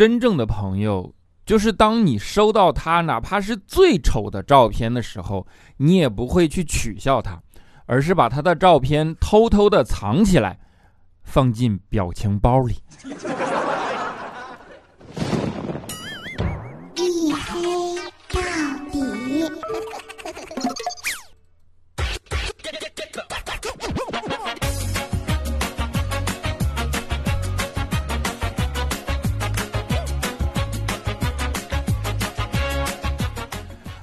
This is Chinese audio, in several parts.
真正的朋友，就是当你收到他哪怕是最丑的照片的时候，你也不会去取笑他，而是把他的照片偷偷的藏起来，放进表情包里。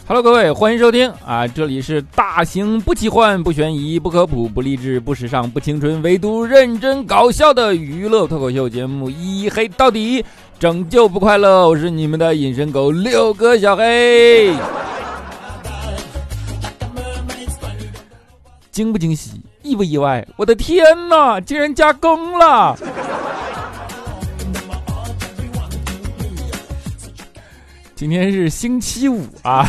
Hello，各位，欢迎收听啊！这里是大型不奇幻、不悬疑、不科普、不励志、不时尚、不青春，唯独认真搞笑的娱乐脱口秀节目《一黑到底》，拯救不快乐。我是你们的隐身狗六哥小黑。惊不惊喜？意不意外？我的天哪，竟然加更了！今天是星期五啊，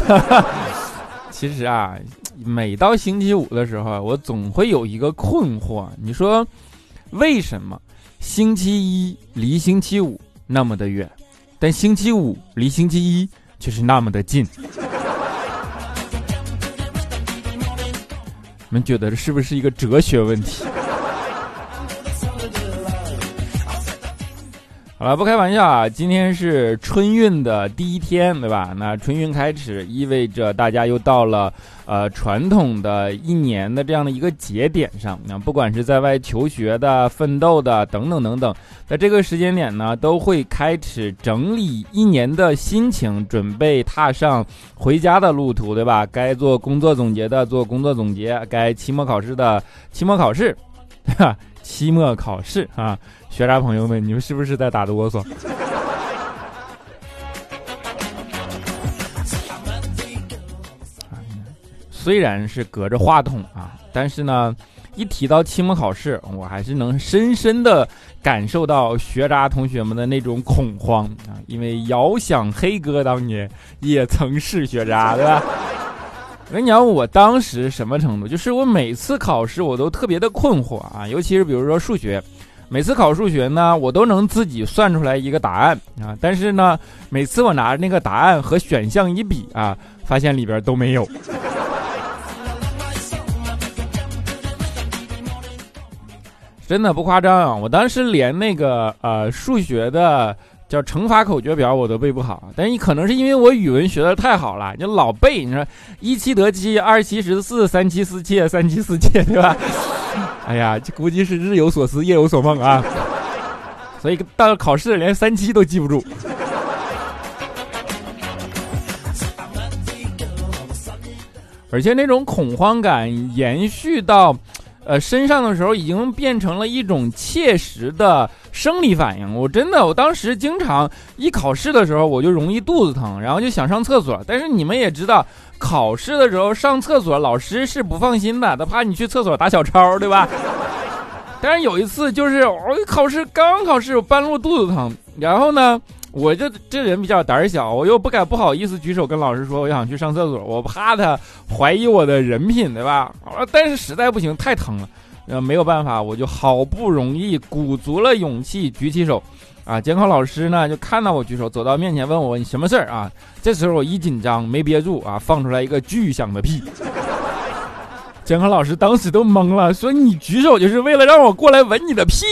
其实啊，每到星期五的时候，我总会有一个困惑。你说，为什么星期一离星期五那么的远，但星期五离星期一却是那么的近？你们觉得这是不是一个哲学问题？好了，不开玩笑啊！今天是春运的第一天，对吧？那春运开始，意味着大家又到了呃传统的一年的这样的一个节点上。那不管是在外求学的、奋斗的等等等等，在这个时间点呢，都会开始整理一年的心情，准备踏上回家的路途，对吧？该做工作总结的做工作总结，该期末考试的期末考试，对吧？期末考试啊！学渣朋友们，你们是不是在打哆嗦？虽然是隔着话筒啊，但是呢，一提到期末考试，我还是能深深的感受到学渣同学们的那种恐慌啊！因为遥想黑哥当年也曾是学渣，对吧？我跟你讲，我当时什么程度？就是我每次考试我都特别的困惑啊，尤其是比如说数学。每次考数学呢，我都能自己算出来一个答案啊，但是呢，每次我拿那个答案和选项一比啊，发现里边都没有。真的不夸张啊，我当时连那个呃数学的叫乘法口诀表我都背不好，但你可能是因为我语文学的太好了，你老背。你说一七得七，二七十四，三七四七，三七四七，对吧？哎呀，这估计是日有所思，夜有所梦啊，所以到了考试连三七都记不住，而且那种恐慌感延续到，呃身上的时候，已经变成了一种切实的生理反应。我真的，我当时经常一考试的时候，我就容易肚子疼，然后就想上厕所。但是你们也知道。考试的时候上厕所，老师是不放心的，他怕你去厕所打小抄，对吧？但是有一次，就是我考试刚考试，我半路肚子疼，然后呢，我就这人比较胆小，我又不敢不好意思举手跟老师说我想去上厕所，我怕他怀疑我的人品，对吧？但是实在不行，太疼了，呃，没有办法，我就好不容易鼓足了勇气举起手。啊！监考老师呢，就看到我举手，走到面前问我：“你什么事儿啊？”这时候我一紧张，没憋住啊，放出来一个巨响的屁。监考老师当时都懵了，说：“你举手就是为了让我过来闻你的屁？”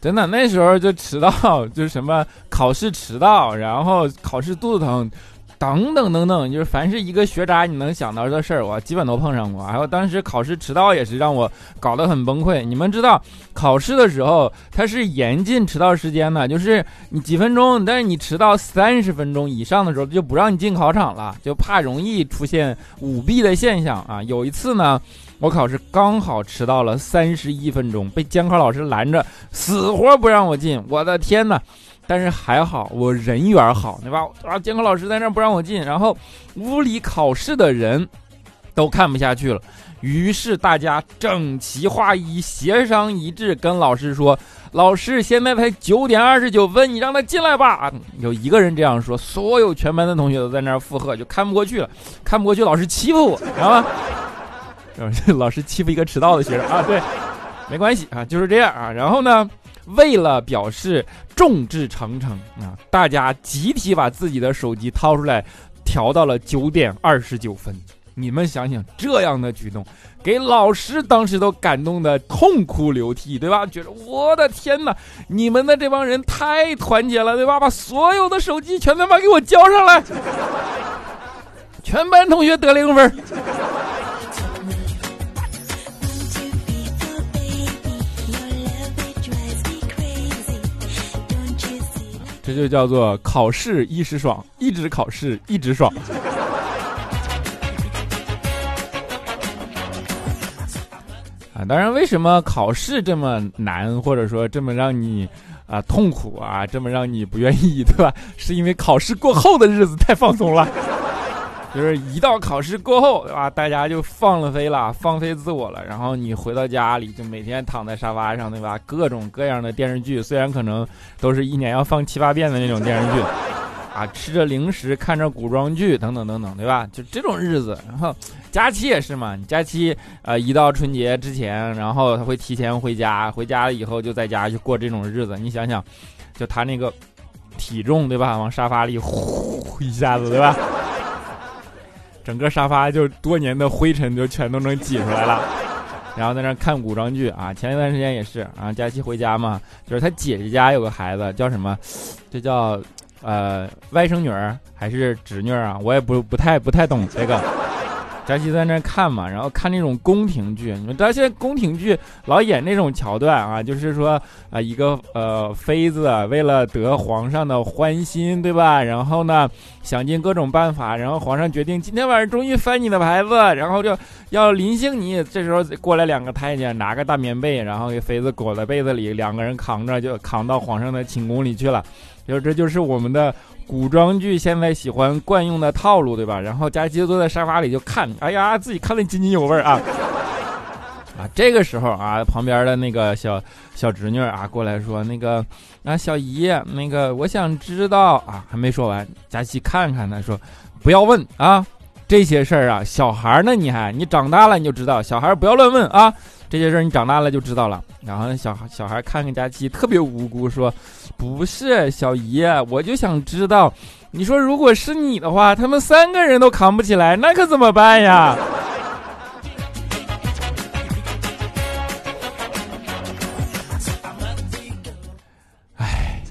真的，那时候就迟到，就是什么考试迟到，然后考试肚子疼。等等等等，就是凡是一个学渣你能想到的事儿，我基本都碰上过。还有当时考试迟到也是让我搞得很崩溃。你们知道，考试的时候它是严禁迟到时间的，就是你几分钟，但是你迟到三十分钟以上的时候就不让你进考场了，就怕容易出现舞弊的现象啊。有一次呢，我考试刚好迟到了三十一分钟，被监考老师拦着，死活不让我进。我的天哪！但是还好，我人缘好，对吧？啊，监考老师在那不让我进，然后屋里考试的人都看不下去了，于是大家整齐划一，协商一致，跟老师说：“老师，现在才九点二十九分，你让他进来吧。”有一个人这样说，所有全班的同学都在那附和，就看不过去了，看不过去老师欺负我，知道吗？老师欺负一个迟到的学生啊，对，没关系啊，就是这样啊。然后呢，为了表示众志成城啊，大家集体把自己的手机掏出来，调到了九点二十九分。你们想想，这样的举动，给老师当时都感动的痛哭流涕，对吧？觉得我的天哪，你们的这帮人太团结了，对吧？把所有的手机全他妈给我交上来，全班同学得零分。这就叫做考试一时爽，一直考试一直爽。啊，当然，为什么考试这么难，或者说这么让你啊痛苦啊，这么让你不愿意，对吧？是因为考试过后的日子太放松了。就是一到考试过后，对吧？大家就放了飞了，放飞自我了。然后你回到家里，就每天躺在沙发上，对吧？各种各样的电视剧，虽然可能都是一年要放七八遍的那种电视剧，啊，吃着零食，看着古装剧，等等等等，对吧？就这种日子。然后假期也是嘛，假期呃，一到春节之前，然后他会提前回家，回家了以后就在家就过这种日子。你想想，就他那个体重，对吧？往沙发里呼一下子，对吧？整个沙发就多年的灰尘就全都能挤出来了，然后在那看古装剧啊。前一段时间也是啊，假期回家嘛，就是他姐姐家有个孩子叫什么，这叫呃外甥女儿还是侄女啊？我也不不太不太懂这个。佳琪在那看嘛，然后看那种宫廷剧。你们知道现在宫廷剧老演那种桥段啊，就是说啊，一个呃妃子为了得皇上的欢心，对吧？然后呢，想尽各种办法，然后皇上决定今天晚上终于翻你的牌子，然后就要临幸你。这时候过来两个太监，拿个大棉被，然后给妃子裹在被子里，两个人扛着就扛到皇上的寝宫里去了。就这就是我们的。古装剧现在喜欢惯用的套路，对吧？然后佳琪坐在沙发里就看，哎呀，自己看得津津有味啊！啊，这个时候啊，旁边的那个小小侄女啊过来说：“那个啊，小姨，那个我想知道啊。”还没说完，佳琪看看他说：“不要问啊，这些事儿啊，小孩呢，你还你长大了你就知道，小孩不要乱问啊。这些事儿你长大了就知道了。”然后小孩小孩看看佳琪，特别无辜说。不是小姨，我就想知道，你说如果是你的话，他们三个人都扛不起来，那可怎么办呀？哎，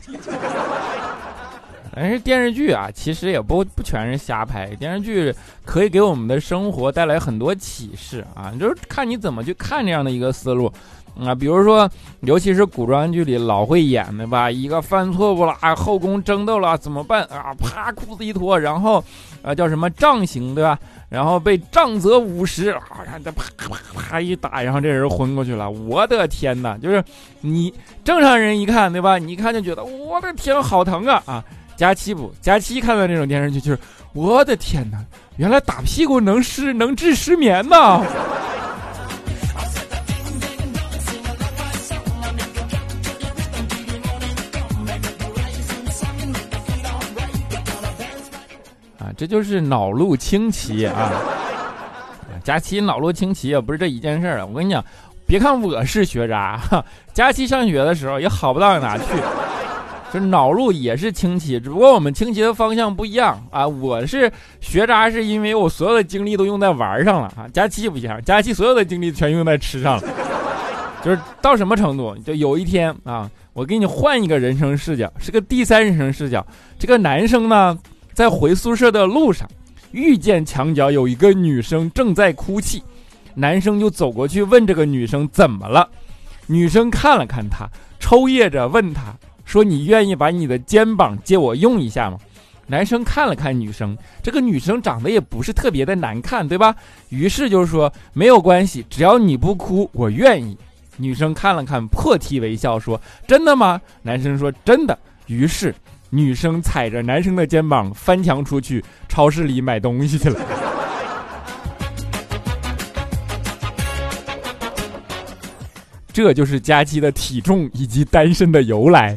但是电视剧啊，其实也不不全是瞎拍，电视剧可以给我们的生活带来很多启示啊，就是看你怎么去看这样的一个思路。啊，比如说，尤其是古装剧里老会演的吧，一个犯错误了啊，后宫争斗了怎么办啊？啪，裤子一脱，然后，啊，叫什么杖刑对吧？然后被杖责五十，啊，这啪啪啪一打，然后这人昏过去了。我的天哪！就是你正常人一看对吧？你一看就觉得我的天，好疼啊啊！佳期不，佳期看到这种电视剧就是我的天哪，原来打屁股能失能治失眠呢。这就是脑路清奇啊！佳琪脑路清奇也不是这一件事儿我跟你讲，别看我是学渣，佳琪上学的时候也好不到哪去，就脑路也是清奇，只不过我们清奇的方向不一样啊。我是学渣，是因为我所有的精力都用在玩上了啊。佳琪不一样，佳琪所有的精力全用在吃上了。就是到什么程度？就有一天啊，我给你换一个人生视角，是个第三人称视角。这个男生呢？在回宿舍的路上，遇见墙角有一个女生正在哭泣，男生就走过去问这个女生怎么了。女生看了看他，抽噎着问他说：“你愿意把你的肩膀借我用一下吗？”男生看了看女生，这个女生长得也不是特别的难看，对吧？于是就是说：“没有关系，只要你不哭，我愿意。”女生看了看，破涕为笑说：“真的吗？”男生说：“真的。”于是。女生踩着男生的肩膀翻墙出去，超市里买东西去了。这就是佳期的体重以及单身的由来。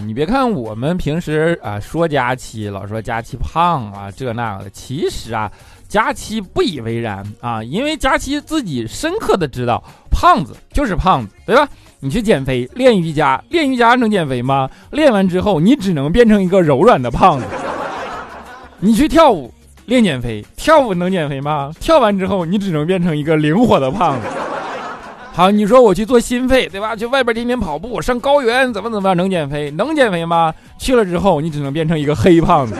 你别看我们平时啊说佳期，老说佳期胖啊这那的，其实啊佳期不以为然啊，因为佳期自己深刻的知道，胖子就是胖子，对吧？你去减肥练瑜伽，练瑜伽能减肥吗？练完之后你只能变成一个柔软的胖子。你去跳舞练减肥，跳舞能减肥吗？跳完之后你只能变成一个灵活的胖子。好，你说我去做心肺，对吧？去外边天天跑步，上高原，怎么怎么样能减肥？能减肥吗？去了之后，你只能变成一个黑胖子。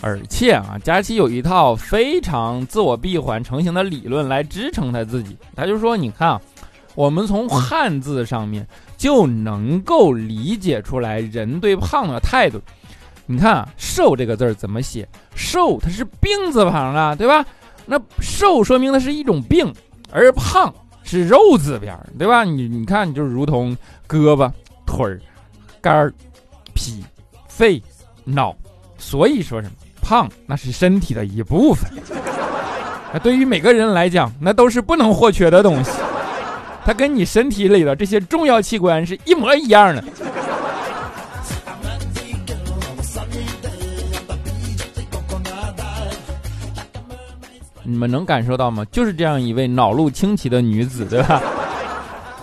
而且啊，佳琪有一套非常自我闭环成型的理论来支撑他自己。他就说：“你看啊，我们从汉字上面就能够理解出来人对胖的态度。”你看啊，瘦这个字儿怎么写？瘦它是病字旁啊，对吧？那瘦说明的是一种病，而胖是肉字边，对吧？你你看，就如同胳膊、腿儿、肝儿、脾、肺、脑，所以说什么胖那是身体的一部分。那对于每个人来讲，那都是不能或缺的东西。它跟你身体里的这些重要器官是一模一样的。你们能感受到吗？就是这样一位脑路清奇的女子，对吧？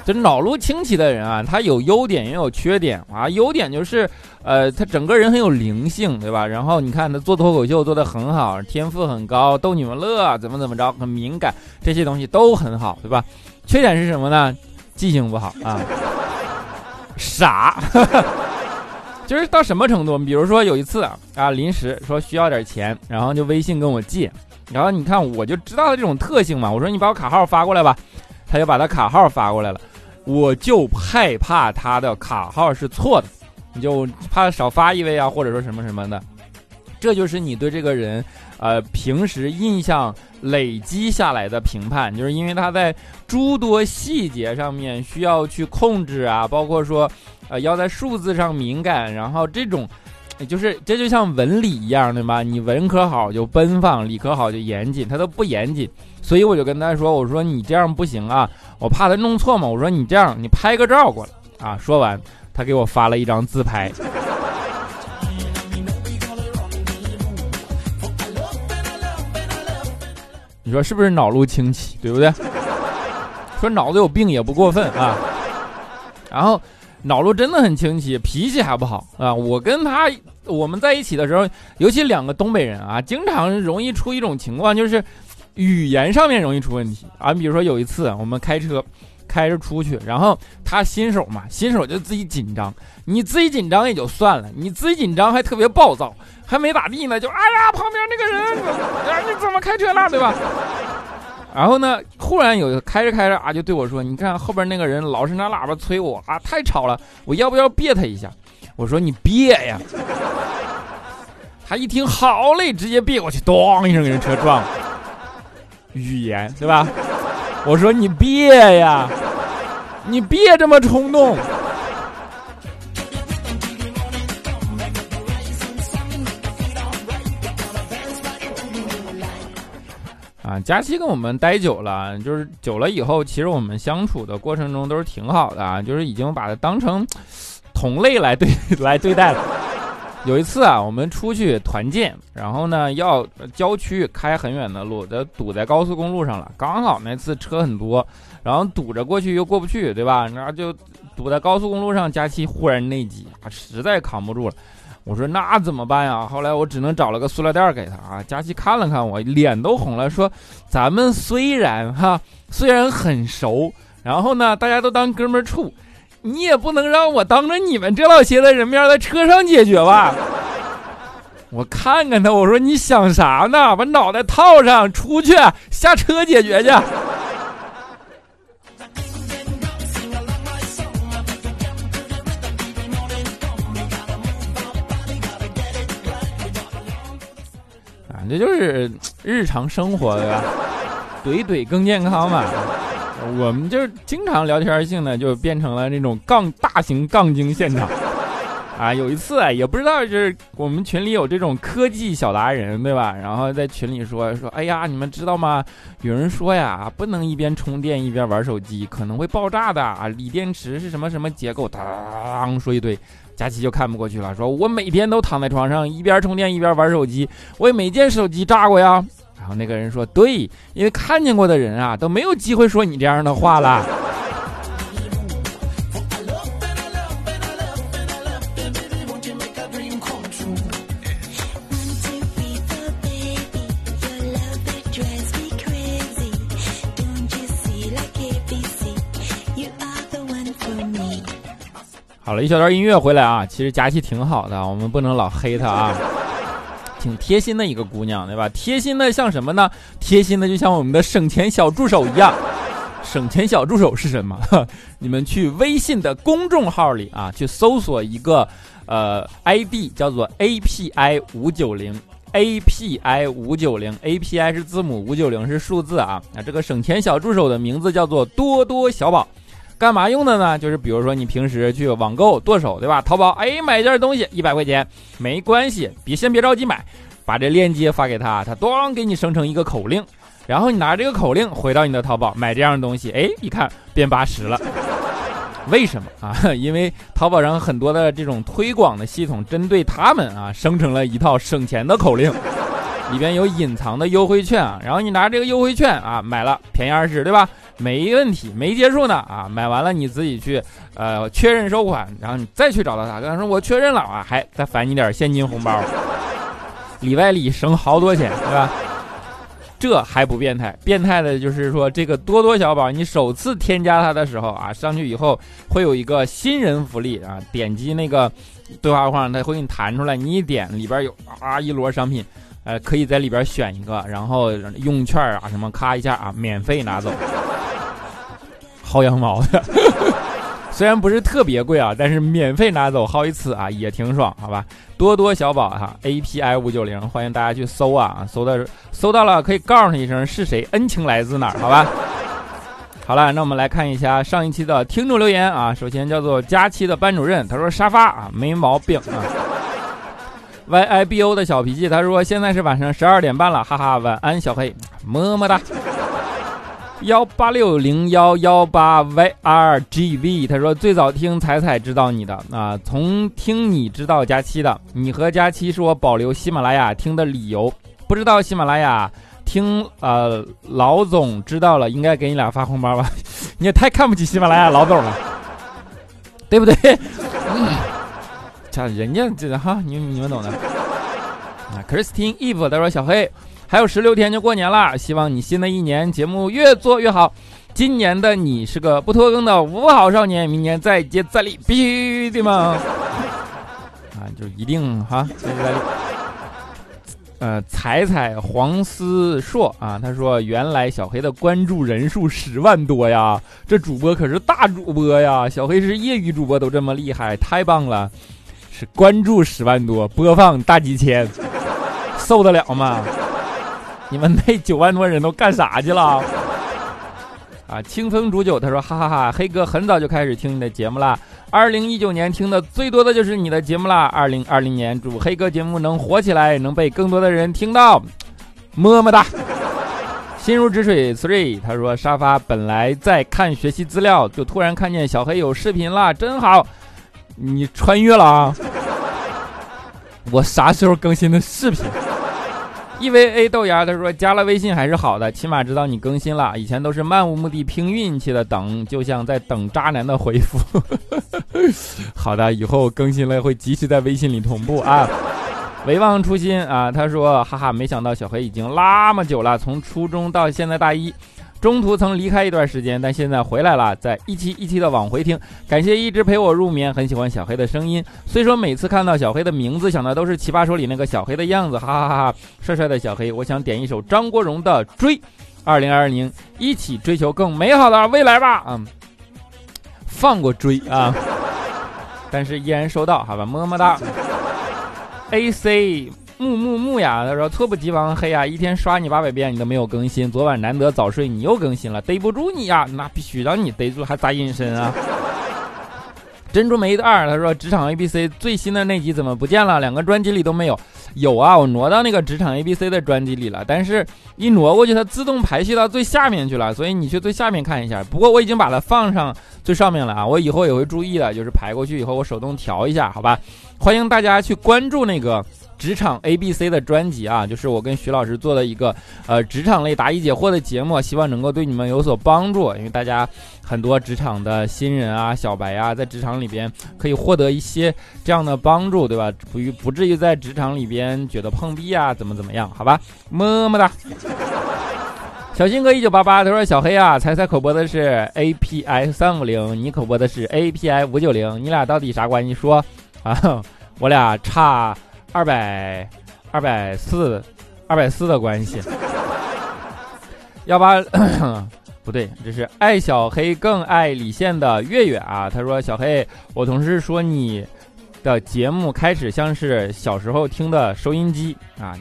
这脑路清奇的人啊，她有优点也有缺点啊。优点就是，呃，她整个人很有灵性，对吧？然后你看她做脱口秀做得很好，天赋很高，逗你们乐，怎么怎么着，很敏感，这些东西都很好，对吧？缺点是什么呢？记性不好啊，傻，就是到什么程度？比如说有一次，啊，临时说需要点钱，然后就微信跟我借。然后你看，我就知道他这种特性嘛。我说你把我卡号发过来吧，他就把他卡号发过来了。我就害怕他的卡号是错的，你就怕少发一位啊，或者说什么什么的。这就是你对这个人，呃，平时印象累积下来的评判，就是因为他在诸多细节上面需要去控制啊，包括说，呃，要在数字上敏感，然后这种。就是这就像文理一样的吧？你文科好就奔放，理科好就严谨，他都不严谨，所以我就跟他说：“我说你这样不行啊，我怕他弄错嘛。我说你这样，你拍个照过来啊。”说完，他给我发了一张自拍。你说是不是脑路清奇，对不对？说脑子有病也不过分啊。然后。脑路真的很清晰，脾气还不好啊！我跟他我们在一起的时候，尤其两个东北人啊，经常容易出一种情况，就是语言上面容易出问题啊。比如说有一次我们开车开着出去，然后他新手嘛，新手就自己紧张，你自己紧张也就算了，你自己紧张还特别暴躁，还没咋地呢，就哎呀旁边那个人，哎你怎么开车了，对吧？然后呢？忽然有开着开着啊，就对我说：“你看后边那个人老是拿喇叭催我啊，太吵了，我要不要别他一下？”我说：“你别呀！” 他一听好嘞，直接别过去，咣一声给人车撞了。语言对吧？我说：“你别呀，你别这么冲动。”啊，佳期跟我们待久了，就是久了以后，其实我们相处的过程中都是挺好的啊，就是已经把它当成同类来对 来对待了。有一次啊，我们出去团建，然后呢要郊区开很远的路，都堵在高速公路上了。刚好那次车很多，然后堵着过去又过不去，对吧？然后就堵在高速公路上，佳期忽然内急，实在扛不住了。我说那怎么办呀？后来我只能找了个塑料袋给他啊。佳琪看了看我，脸都红了，说：“咱们虽然哈，虽然很熟，然后呢，大家都当哥们处，你也不能让我当着你们这老些的人面在车上解决吧？” 我看看他，我说：“你想啥呢？把脑袋套上，出去下车解决去。”这就是日常生活对吧？怼怼更健康嘛。我们就是经常聊天性的，就变成了那种杠大型杠精现场。啊，有一次啊，也不知道就是我们群里有这种科技小达人，对吧？然后在群里说说，哎呀，你们知道吗？有人说呀，不能一边充电一边玩手机，可能会爆炸的啊！锂电池是什么什么结构？当说一堆，佳琪就看不过去了，说我每天都躺在床上一边充电一边玩手机，我也没见手机炸过呀。然后那个人说，对，因为看见过的人啊都没有机会说你这样的话了。好了一小段音乐回来啊，其实佳琪挺好的，我们不能老黑她啊，挺贴心的一个姑娘，对吧？贴心的像什么呢？贴心的就像我们的省钱小助手一样。省钱小助手是什么？你们去微信的公众号里啊，去搜索一个呃 ID 叫做 API 五九零，API 五九零，API 是字母，五九零是数字啊。那这个省钱小助手的名字叫做多多小宝。干嘛用的呢？就是比如说你平时去网购剁手，对吧？淘宝，哎，买件东西一百块钱，没关系，别先别着急买，把这链接发给他，他咣给你生成一个口令，然后你拿这个口令回到你的淘宝买这样的东西，哎，一看变八十了。为什么啊？因为淘宝上很多的这种推广的系统针对他们啊，生成了一套省钱的口令，里边有隐藏的优惠券啊，然后你拿这个优惠券啊买了便宜二十，对吧？没问题，没结束呢啊！买完了你自己去，呃，确认收款，然后你再去找到他，跟他说我确认了啊，还再返你点现金红包，里外里省好多钱，对吧？这还不变态，变态的就是说这个多多小宝，你首次添加他的时候啊，上去以后会有一个新人福利啊，点击那个对话框，他会给你弹出来，你一点里边有啊一摞商品，呃，可以在里边选一个，然后用券啊什么咔一下啊，免费拿走。薅羊毛的，虽然不是特别贵啊，但是免费拿走薅一次啊，也挺爽，好吧？多多小宝哈，API 五九零，欢迎大家去搜啊，搜到搜到了可以告诉他一声是谁，恩情来自哪儿，好吧？好了，那我们来看一下上一期的听众留言啊，首先叫做佳期的班主任，他说沙发啊没毛病啊，YIBO 的小脾气，他说现在是晚上十二点半了，哈哈，晚安小黑，么么哒。幺八六零幺幺八 YRGV，他说最早听彩彩知道你的啊，从听你知道佳期的，你和佳期是我保留喜马拉雅听的理由。不知道喜马拉雅听呃老总知道了，应该给你俩发红包吧？你也太看不起喜马拉雅老总了，对不对？嗯像人家这哈，你你们懂的。啊，Christine Eve，他说小黑。还有十六天就过年了，希望你新的一年节目越做越好。今年的你是个不拖更的五好少年，明年再接再厉，必须的嘛？啊，就一定哈，接再厉。呃，彩彩黄思硕啊，他说原来小黑的关注人数十万多呀，这主播可是大主播呀，小黑是业余主播都这么厉害，太棒了。关注十万多，播放大几千，受得了吗？你们那九万多人都干啥去了？啊，清风煮酒，他说哈哈哈，黑哥很早就开始听你的节目了，二零一九年听的最多的就是你的节目啦。二零二零年祝黑哥节目能火起来，能被更多的人听到，么么哒。心如止水 three，他说沙发本来在看学习资料，就突然看见小黑有视频了，真好。你穿越了啊？我啥时候更新的视频？E V A 豆芽他说加了微信还是好的，起码知道你更新了。以前都是漫无目的拼运气的等，就像在等渣男的回复。好的，以后更新了会及时在微信里同步啊。唯忘初心啊，他说哈哈，没想到小黑已经那么久了，从初中到现在大一。中途曾离开一段时间，但现在回来了，在一期一期的往回听。感谢一直陪我入眠，很喜欢小黑的声音。虽说每次看到小黑的名字，想的都是《奇葩说》里那个小黑的样子，哈哈哈哈！帅帅的小黑，我想点一首张国荣的《追》。二零二零，一起追求更美好的未来吧！嗯，放过追啊，但是依然收到，好吧，么么哒。A C。木木木呀，他说猝不及防，黑呀，一天刷你八百遍，你都没有更新。昨晚难得早睡，你又更新了，逮不住你呀，那必须让你逮住，还咋隐身啊？珍珠梅的二他说职场 A B C 最新的那集怎么不见了？两个专辑里都没有。有啊，我挪到那个职场 A B C 的专辑里了，但是一挪过去它自动排序到最下面去了，所以你去最下面看一下。不过我已经把它放上最上面了啊，我以后也会注意的，就是排过去以后我手动调一下，好吧？欢迎大家去关注那个。职场 A B C 的专辑啊，就是我跟徐老师做的一个呃职场类答疑解惑的节目，希望能够对你们有所帮助。因为大家很多职场的新人啊、小白啊，在职场里边可以获得一些这样的帮助，对吧？不于不至于在职场里边觉得碰壁啊，怎么怎么样？好吧，么么哒。小新哥一九八八他说：“小黑啊，猜猜口播的是 A P I 三五零，你口播的是 A P I 五九零，你俩到底啥关系？说 啊，我俩差。”二百二百四，二百四的关系。幺八 不对，这是爱小黑更爱李现的月月啊。他说：“小黑，我同事说你的节目开始像是小时候听的收音机啊，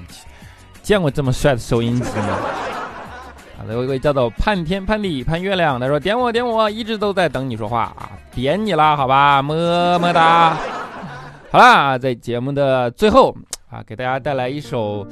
见过这么帅的收音机吗？” 啊，有一位叫做盼天盼地盼月亮，他说：“点我点我，一直都在等你说话啊，点你了，好吧，么么哒。”好啦，在节目的最后啊，给大家带来一首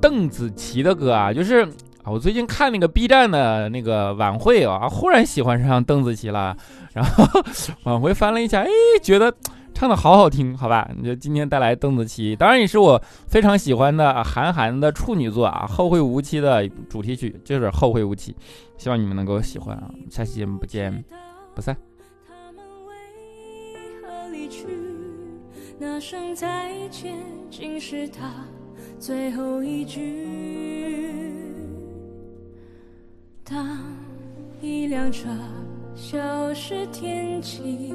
邓紫棋的歌啊，就是啊，我最近看那个 B 站的那个晚会啊，忽然喜欢上邓紫棋了，然后 往回翻了一下，哎，觉得唱的好好听，好吧，你就今天带来邓紫棋，当然也是我非常喜欢的韩寒的处女作啊，《后会无期》的主题曲就是《后会无期》，希望你们能够喜欢啊，下期节目不见不散。那声再见，竟是他最后一句。当一辆车消失天际，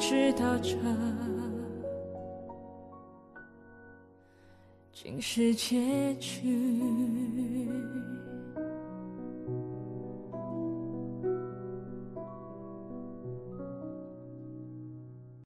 知道这竟是结局。